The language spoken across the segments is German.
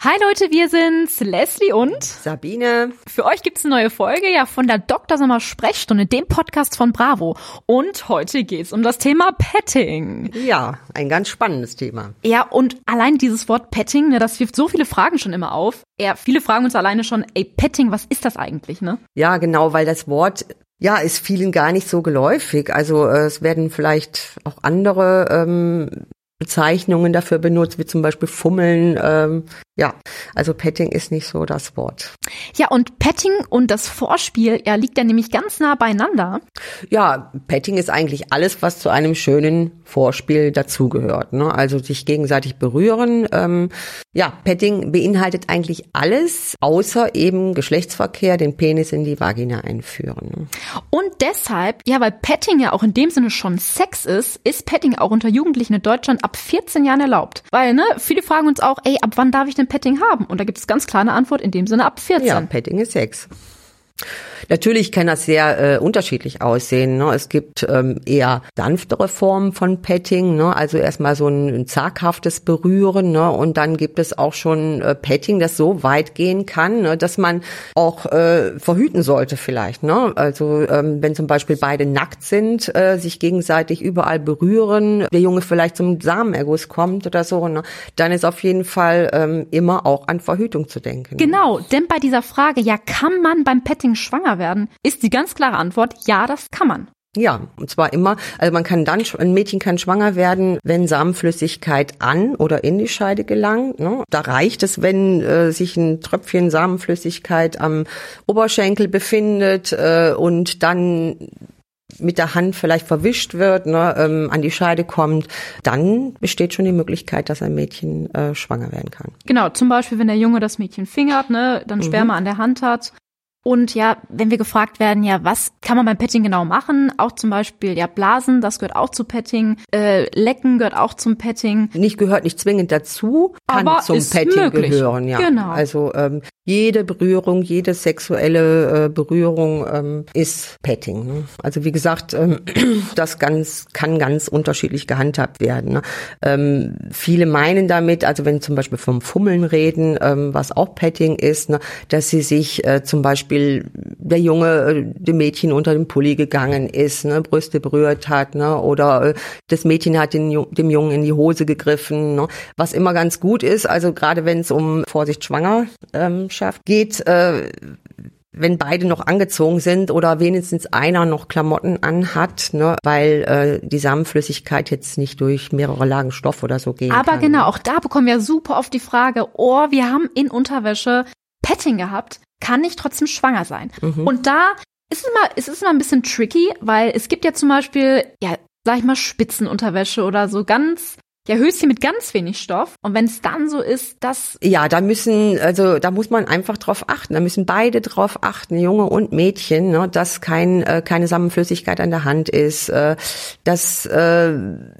Hi Leute, wir sind's, Leslie und Sabine. Für euch gibt's eine neue Folge ja von der Dr. Sommer Sprechstunde, dem Podcast von Bravo. Und heute geht's um das Thema Petting. Ja, ein ganz spannendes Thema. Ja, und allein dieses Wort Petting, ne, das wirft so viele Fragen schon immer auf. Ja, viele fragen uns alleine schon, ey, Petting, was ist das eigentlich, ne? Ja, genau, weil das Wort ja, ist vielen gar nicht so geläufig. Also äh, es werden vielleicht auch andere ähm, Bezeichnungen dafür benutzt, wie zum Beispiel Fummeln. Ähm, ja, also Petting ist nicht so das Wort. Ja, und Petting und das Vorspiel, ja, liegt ja nämlich ganz nah beieinander. Ja, Petting ist eigentlich alles, was zu einem schönen Vorspiel dazugehört. Ne? Also sich gegenseitig berühren. Ähm, ja, Petting beinhaltet eigentlich alles, außer eben Geschlechtsverkehr, den Penis in die Vagina einführen. Ne? Und deshalb, ja, weil Petting ja auch in dem Sinne schon Sex ist, ist Petting auch unter Jugendlichen in Deutschland ab 14 Jahren erlaubt. Weil, ne, viele fragen uns auch, ey, ab wann darf ich denn Petting haben? Und da gibt es ganz klar eine Antwort in dem Sinne ab 14. Ja, Petting ist Sex. Natürlich kann das sehr äh, unterschiedlich aussehen. Ne? Es gibt ähm, eher sanftere Formen von Petting, ne? also erstmal so ein, ein zaghaftes Berühren ne? und dann gibt es auch schon äh, Petting, das so weit gehen kann, ne? dass man auch äh, verhüten sollte vielleicht. Ne? Also ähm, wenn zum Beispiel beide nackt sind, äh, sich gegenseitig überall berühren, der Junge vielleicht zum Samenerguss kommt oder so, ne? dann ist auf jeden Fall ähm, immer auch an Verhütung zu denken. Genau, denn bei dieser Frage, ja, kann man beim Petting schwanger werden, ist die ganz klare Antwort, ja, das kann man. Ja, und zwar immer, also man kann dann, ein Mädchen kann schwanger werden, wenn Samenflüssigkeit an oder in die Scheide gelangt. Ne? Da reicht es, wenn äh, sich ein Tröpfchen Samenflüssigkeit am Oberschenkel befindet äh, und dann mit der Hand vielleicht verwischt wird, ne, ähm, an die Scheide kommt, dann besteht schon die Möglichkeit, dass ein Mädchen äh, schwanger werden kann. Genau, zum Beispiel, wenn der Junge das Mädchen fingert, ne, dann Sperma mhm. an der Hand hat und ja, wenn wir gefragt werden, ja, was kann man beim Petting genau machen? Auch zum Beispiel, ja, Blasen, das gehört auch zu Petting. Äh, Lecken gehört auch zum Petting. Nicht gehört nicht zwingend dazu, kann Aber zum Petting möglich. gehören, ja. Genau. Also ähm, jede Berührung, jede sexuelle äh, Berührung ähm, ist Petting. Ne? Also wie gesagt, ähm, das ganz kann ganz unterschiedlich gehandhabt werden. Ne? Ähm, viele meinen damit, also wenn zum Beispiel vom Fummeln reden, ähm, was auch Petting ist, ne, dass sie sich äh, zum Beispiel Beispiel der Junge äh, dem Mädchen unter den Pulli gegangen ist, ne, Brüste berührt hat, ne, oder äh, das Mädchen hat den, dem Jungen in die Hose gegriffen, ne, was immer ganz gut ist. Also gerade wenn es um Vorsicht Schwangerschaft geht, äh, wenn beide noch angezogen sind oder wenigstens einer noch Klamotten anhat, ne, weil äh, die Samenflüssigkeit jetzt nicht durch mehrere Lagen Stoff oder so gehen Aber kann. genau, auch da bekommen wir super oft die Frage, oh, wir haben in Unterwäsche Petting gehabt kann ich trotzdem schwanger sein. Mhm. Und da ist es mal, es ist immer ein bisschen tricky, weil es gibt ja zum Beispiel, ja, sag ich mal, Spitzenunterwäsche oder so ganz ja Höschen mit ganz wenig Stoff. Und wenn es dann so ist, dass ja, da müssen also da muss man einfach drauf achten. Da müssen beide drauf achten, Junge und Mädchen, ne, dass kein äh, keine Samenflüssigkeit an der Hand ist, äh, dass äh,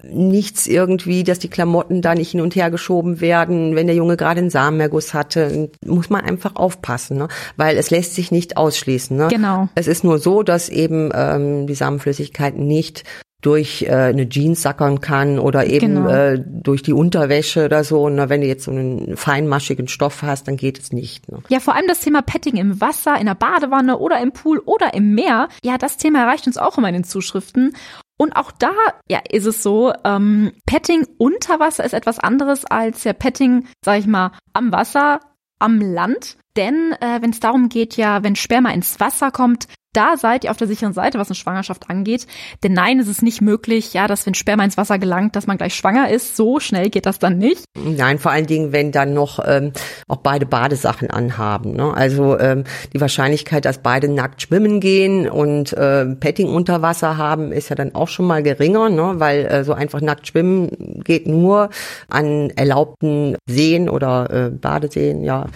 nichts irgendwie, dass die Klamotten da nicht hin und her geschoben werden, wenn der Junge gerade einen Samenerguss hatte, muss man einfach aufpassen, ne, weil es lässt sich nicht ausschließen. Ne. Genau. Es ist nur so, dass eben ähm, die Samenflüssigkeit nicht durch äh, eine Jeans sackern kann oder eben genau. äh, durch die Unterwäsche oder so. Na, wenn du jetzt so einen feinmaschigen Stoff hast, dann geht es nicht. Ne? Ja, vor allem das Thema Petting im Wasser, in der Badewanne oder im Pool oder im Meer. Ja, das Thema erreicht uns auch immer in den Zuschriften. Und auch da ja, ist es so, ähm, Petting unter Wasser ist etwas anderes als ja Petting, sag ich mal, am Wasser, am Land. Denn äh, wenn es darum geht, ja, wenn Sperma ins Wasser kommt, da seid ihr auf der sicheren Seite, was eine Schwangerschaft angeht. Denn nein, es ist nicht möglich, ja, dass wenn Sperma ins Wasser gelangt, dass man gleich schwanger ist. So schnell geht das dann nicht. Nein, vor allen Dingen, wenn dann noch ähm, auch beide Badesachen anhaben. Ne? Also ähm, die Wahrscheinlichkeit, dass beide nackt schwimmen gehen und äh, Petting unter Wasser haben, ist ja dann auch schon mal geringer, ne? weil äh, so einfach nackt schwimmen geht nur an erlaubten Seen oder äh, Badeseen, ja.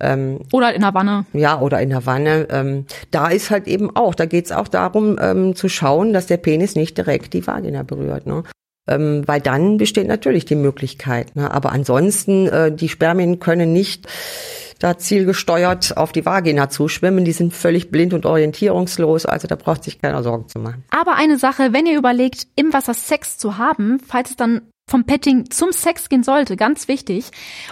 Ähm, oder in der Wanne. Ja, oder in der Wanne. Ähm, da ist halt eben auch, da geht's auch darum ähm, zu schauen, dass der Penis nicht direkt die Vagina berührt. Ne? Ähm, weil dann besteht natürlich die Möglichkeit. Ne? Aber ansonsten, äh, die Spermien können nicht da zielgesteuert auf die Vagina zuschwimmen. Die sind völlig blind und orientierungslos, also da braucht sich keiner Sorgen zu machen. Aber eine Sache, wenn ihr überlegt, im Wasser Sex zu haben, falls es dann vom Petting zum Sex gehen sollte, ganz wichtig,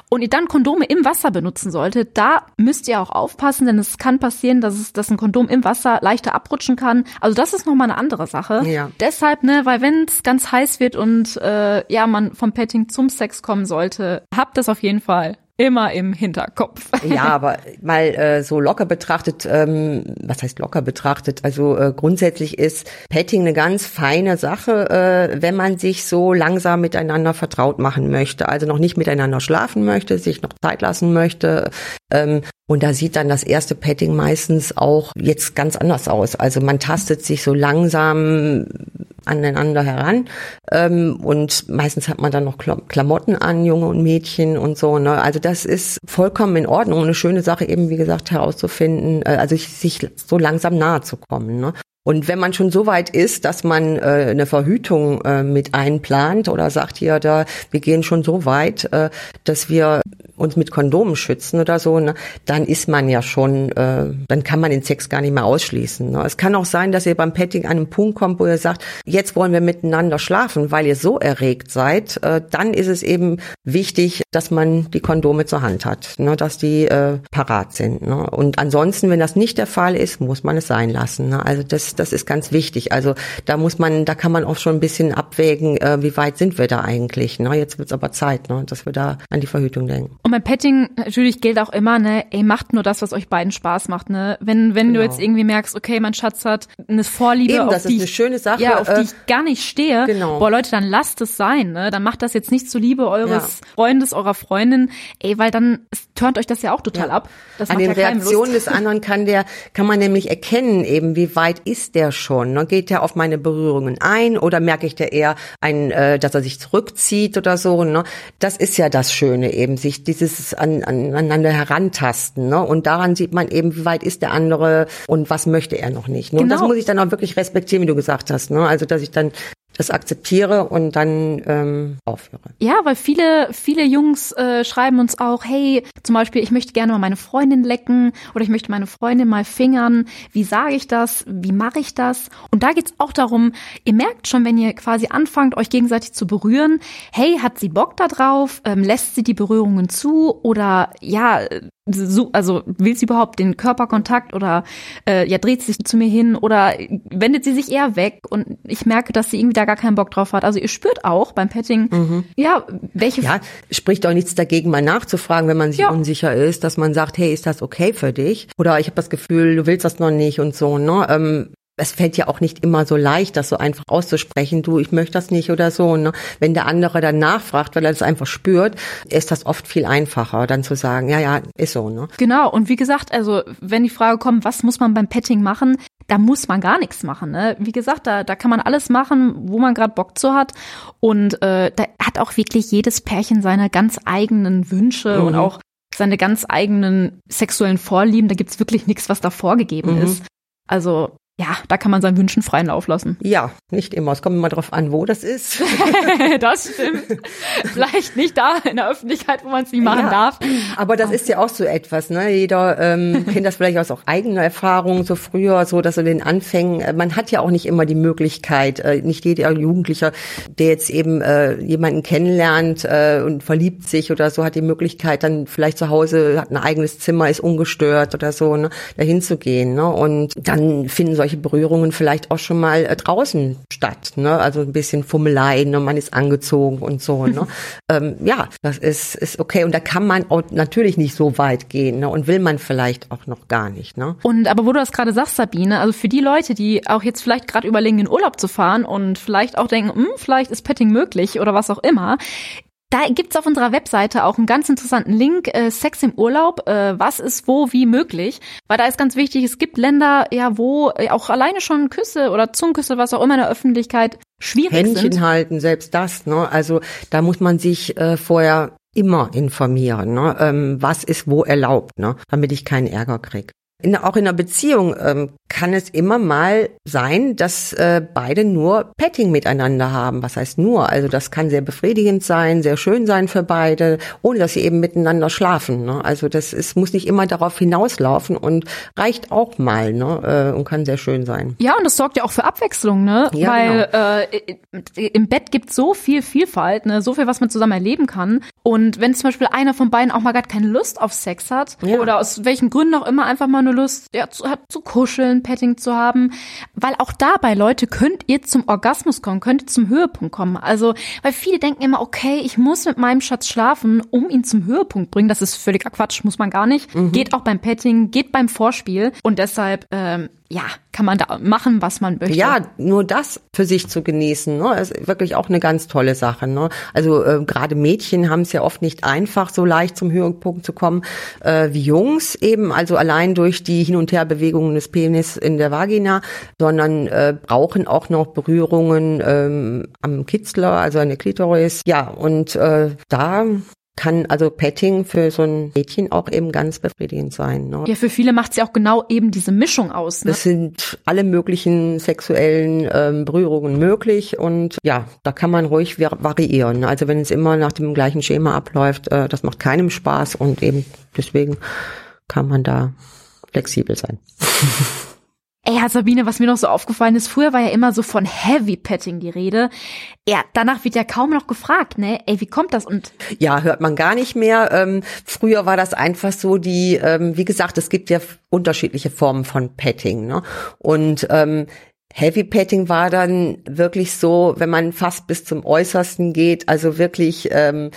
und ihr dann Kondome im Wasser benutzen solltet, da müsst ihr auch aufpassen, denn es kann passieren, dass es, dass ein Kondom im Wasser leichter abrutschen kann. Also das ist nochmal eine andere Sache. Ja. Deshalb, ne, weil wenn es ganz heiß wird und äh, ja, man vom Petting zum Sex kommen sollte, habt das auf jeden Fall immer im Hinterkopf. Ja, aber mal äh, so locker betrachtet, ähm, was heißt locker betrachtet? Also äh, grundsätzlich ist Petting eine ganz feine Sache, äh, wenn man sich so langsam miteinander vertraut machen möchte. Also noch nicht miteinander schlafen möchte, sich noch Zeit lassen möchte. Ähm, und da sieht dann das erste Petting meistens auch jetzt ganz anders aus. Also man tastet sich so langsam aneinander heran. Ähm, und meistens hat man dann noch Klamotten an, Junge und Mädchen und so. Ne? Also das ist vollkommen in Ordnung eine schöne Sache eben, wie gesagt, herauszufinden, äh, also sich so langsam nahe zu kommen. Ne? Und wenn man schon so weit ist, dass man äh, eine Verhütung äh, mit einplant oder sagt hier, da wir gehen schon so weit, äh, dass wir uns mit Kondomen schützen oder so, ne, dann ist man ja schon, äh, dann kann man den Sex gar nicht mehr ausschließen. Ne. Es kann auch sein, dass ihr beim Petting an einen Punkt kommt, wo ihr sagt, jetzt wollen wir miteinander schlafen, weil ihr so erregt seid. Äh, dann ist es eben wichtig, dass man die Kondome zur Hand hat, ne, dass die äh, parat sind. Ne. Und ansonsten, wenn das nicht der Fall ist, muss man es sein lassen. Ne. Also das, das ist ganz wichtig. Also da muss man, da kann man auch schon ein bisschen abwägen, äh, wie weit sind wir da eigentlich. Ne. Jetzt wird es aber Zeit, ne, dass wir da an die Verhütung denken. Und beim Petting natürlich gilt auch immer, ne, ey, macht nur das, was euch beiden Spaß macht, ne? Wenn, wenn genau. du jetzt irgendwie merkst, okay, mein Schatz hat eine Vorliebe, Eben, auf, die ich, schöne Sache, ja, auf äh, die ich gar nicht stehe, genau. boah, Leute, dann lasst es sein, ne? Dann macht das jetzt nicht zuliebe eures ja. Freundes, eurer Freundin, ey, weil dann turnt euch das ja auch total ja. ab. Das An den ja Reaktionen des anderen kann der, kann man nämlich erkennen eben, wie weit ist der schon, ne? Geht der auf meine Berührungen ein oder merke ich der eher ein, äh, dass er sich zurückzieht oder so, ne? Das ist ja das Schöne eben, sich dieses an, an, aneinander herantasten. Ne? Und daran sieht man eben, wie weit ist der andere und was möchte er noch nicht. Ne? Genau. Und das genau. muss ich dann auch wirklich respektieren, wie du gesagt hast. Ne? Also dass ich dann das akzeptiere und dann ähm, aufhöre. Ja, weil viele, viele Jungs äh, schreiben uns auch, hey, zum Beispiel, ich möchte gerne mal meine Freundin lecken oder ich möchte meine Freundin mal fingern. Wie sage ich das? Wie mache ich das? Und da geht's auch darum, ihr merkt schon, wenn ihr quasi anfangt, euch gegenseitig zu berühren, hey, hat sie Bock da drauf? Ähm, lässt sie die Berührungen zu? Oder ja, so, also will sie überhaupt den Körperkontakt oder äh, ja dreht sie sich zu mir hin oder wendet sie sich eher weg und ich merke, dass sie irgendwie da gar keinen Bock drauf hat. Also ihr spürt auch beim Petting, mhm. ja, welche. Ja, spricht auch nichts dagegen, mal nachzufragen, wenn man sich ja. unsicher ist, dass man sagt, hey, ist das okay für dich? Oder ich habe das Gefühl, du willst das noch nicht und so. Ne? Ähm, es fällt ja auch nicht immer so leicht, das so einfach auszusprechen, du, ich möchte das nicht oder so. Ne? Wenn der andere dann nachfragt, weil er das einfach spürt, ist das oft viel einfacher, dann zu sagen, ja, ja, ist so. Ne? Genau, und wie gesagt, also wenn die Frage kommt, was muss man beim Petting machen, da muss man gar nichts machen. Ne? Wie gesagt, da, da kann man alles machen, wo man gerade Bock zu hat. Und äh, da hat auch wirklich jedes Pärchen seine ganz eigenen Wünsche mhm. und auch seine ganz eigenen sexuellen Vorlieben. Da gibt's wirklich nichts, was da vorgegeben mhm. ist. Also ja, da kann man seinen Wünschen freien Lauf lassen. Ja, nicht immer. Es kommt immer drauf an, wo das ist. das stimmt. Vielleicht nicht da in der Öffentlichkeit, wo man es nicht machen ja, darf. Aber das ist ja auch so etwas, ne? Jeder ähm, kennt das vielleicht aus auch eigener Erfahrung, so früher, so dass in den Anfängen, äh, man hat ja auch nicht immer die Möglichkeit, äh, nicht jeder Jugendlicher, der jetzt eben äh, jemanden kennenlernt äh, und verliebt sich oder so, hat die Möglichkeit, dann vielleicht zu Hause, hat ein eigenes Zimmer, ist ungestört oder so, ne, dahin zu gehen. Ne? Und dann finden solche solche Berührungen vielleicht auch schon mal äh, draußen statt. Ne? Also ein bisschen Fummeleien, ne? man ist angezogen und so. Ne? ähm, ja, das ist, ist okay. Und da kann man natürlich nicht so weit gehen ne? und will man vielleicht auch noch gar nicht. Ne? Und aber wo du das gerade sagst, Sabine, also für die Leute, die auch jetzt vielleicht gerade überlegen, in Urlaub zu fahren und vielleicht auch denken, hm, vielleicht ist Petting möglich oder was auch immer, da gibt's auf unserer Webseite auch einen ganz interessanten Link, äh, Sex im Urlaub, äh, was ist wo wie möglich, weil da ist ganz wichtig, es gibt Länder, ja, wo äh, auch alleine schon Küsse oder Zungenküsse, was auch immer in der Öffentlichkeit schwierig Händchen sind. Händchen halten, selbst das. Ne? Also da muss man sich äh, vorher immer informieren, ne? ähm, was ist wo erlaubt, ne? damit ich keinen Ärger krieg. In, auch in einer Beziehung ähm, kann es immer mal sein, dass äh, beide nur Petting miteinander haben. Was heißt nur? Also das kann sehr befriedigend sein, sehr schön sein für beide, ohne dass sie eben miteinander schlafen. Ne? Also das ist, muss nicht immer darauf hinauslaufen und reicht auch mal ne? äh, und kann sehr schön sein. Ja, und das sorgt ja auch für Abwechslung, ne? Ja, Weil genau. äh, im Bett gibt so viel Vielfalt, ne? so viel, was man zusammen erleben kann. Und wenn zum Beispiel einer von beiden auch mal gar keine Lust auf Sex hat ja. oder aus welchen Gründen auch immer einfach mal nur Lust ja, zu, zu kuscheln, Petting zu haben, weil auch dabei, Leute, könnt ihr zum Orgasmus kommen, könnt ihr zum Höhepunkt kommen. Also, weil viele denken immer, okay, ich muss mit meinem Schatz schlafen, um ihn zum Höhepunkt bringen. Das ist völliger Quatsch, muss man gar nicht. Mhm. Geht auch beim Petting, geht beim Vorspiel und deshalb ähm, ja, kann man da machen, was man möchte. Ja, nur das für sich zu genießen, ne, ist wirklich auch eine ganz tolle Sache. Ne? Also äh, gerade Mädchen haben es ja oft nicht einfach, so leicht zum Höhepunkt zu kommen äh, wie Jungs eben, also allein durch die Hin- und Herbewegungen des Penis in der Vagina, sondern äh, brauchen auch noch Berührungen ähm, am Kitzler, also an der Klitoris. Ja, und äh, da kann also Petting für so ein Mädchen auch eben ganz befriedigend sein. Ne? Ja, für viele macht es ja auch genau eben diese Mischung aus. Ne? Es sind alle möglichen sexuellen ähm, Berührungen möglich und ja, da kann man ruhig variieren. Also wenn es immer nach dem gleichen Schema abläuft, äh, das macht keinem Spaß und eben deswegen kann man da flexibel sein. Ey, ja, Sabine, was mir noch so aufgefallen ist, früher war ja immer so von Heavy Petting die Rede. Ja, danach wird ja kaum noch gefragt, ne? Ey, wie kommt das? Und ja, hört man gar nicht mehr. Ähm, früher war das einfach so die, ähm, wie gesagt, es gibt ja unterschiedliche Formen von Petting, ne? Und ähm, Heavy Petting war dann wirklich so, wenn man fast bis zum Äußersten geht, also wirklich ähm,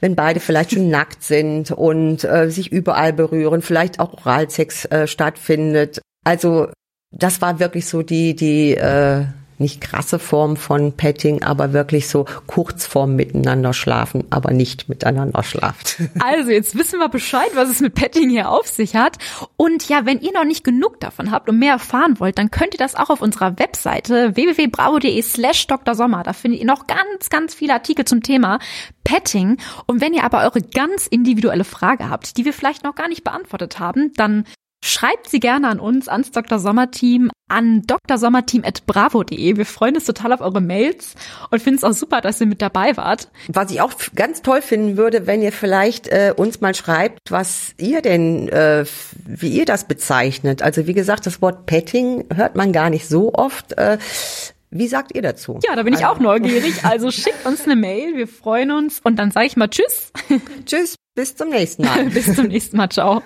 wenn beide vielleicht schon nackt sind und äh, sich überall berühren, vielleicht auch Oralsex äh, stattfindet. Also das war wirklich so die, die äh, nicht krasse Form von Petting, aber wirklich so Kurzform miteinander schlafen, aber nicht miteinander schlaft. Also jetzt wissen wir Bescheid, was es mit Petting hier auf sich hat. Und ja, wenn ihr noch nicht genug davon habt und mehr erfahren wollt, dann könnt ihr das auch auf unserer Webseite www.bravo.de slash Dr. Sommer. Da findet ihr noch ganz, ganz viele Artikel zum Thema Petting. Und wenn ihr aber eure ganz individuelle Frage habt, die wir vielleicht noch gar nicht beantwortet haben, dann Schreibt sie gerne an uns, ans Dr. Sommer Team, an drsommerteam.bravo.de. Wir freuen uns total auf eure Mails und finden es auch super, dass ihr mit dabei wart. Was ich auch ganz toll finden würde, wenn ihr vielleicht äh, uns mal schreibt, was ihr denn, äh, wie ihr das bezeichnet. Also wie gesagt, das Wort Petting hört man gar nicht so oft. Äh, wie sagt ihr dazu? Ja, da bin ich also. auch neugierig. Also schickt uns eine Mail, wir freuen uns und dann sage ich mal Tschüss. Tschüss, bis zum nächsten Mal. bis zum nächsten Mal, ciao.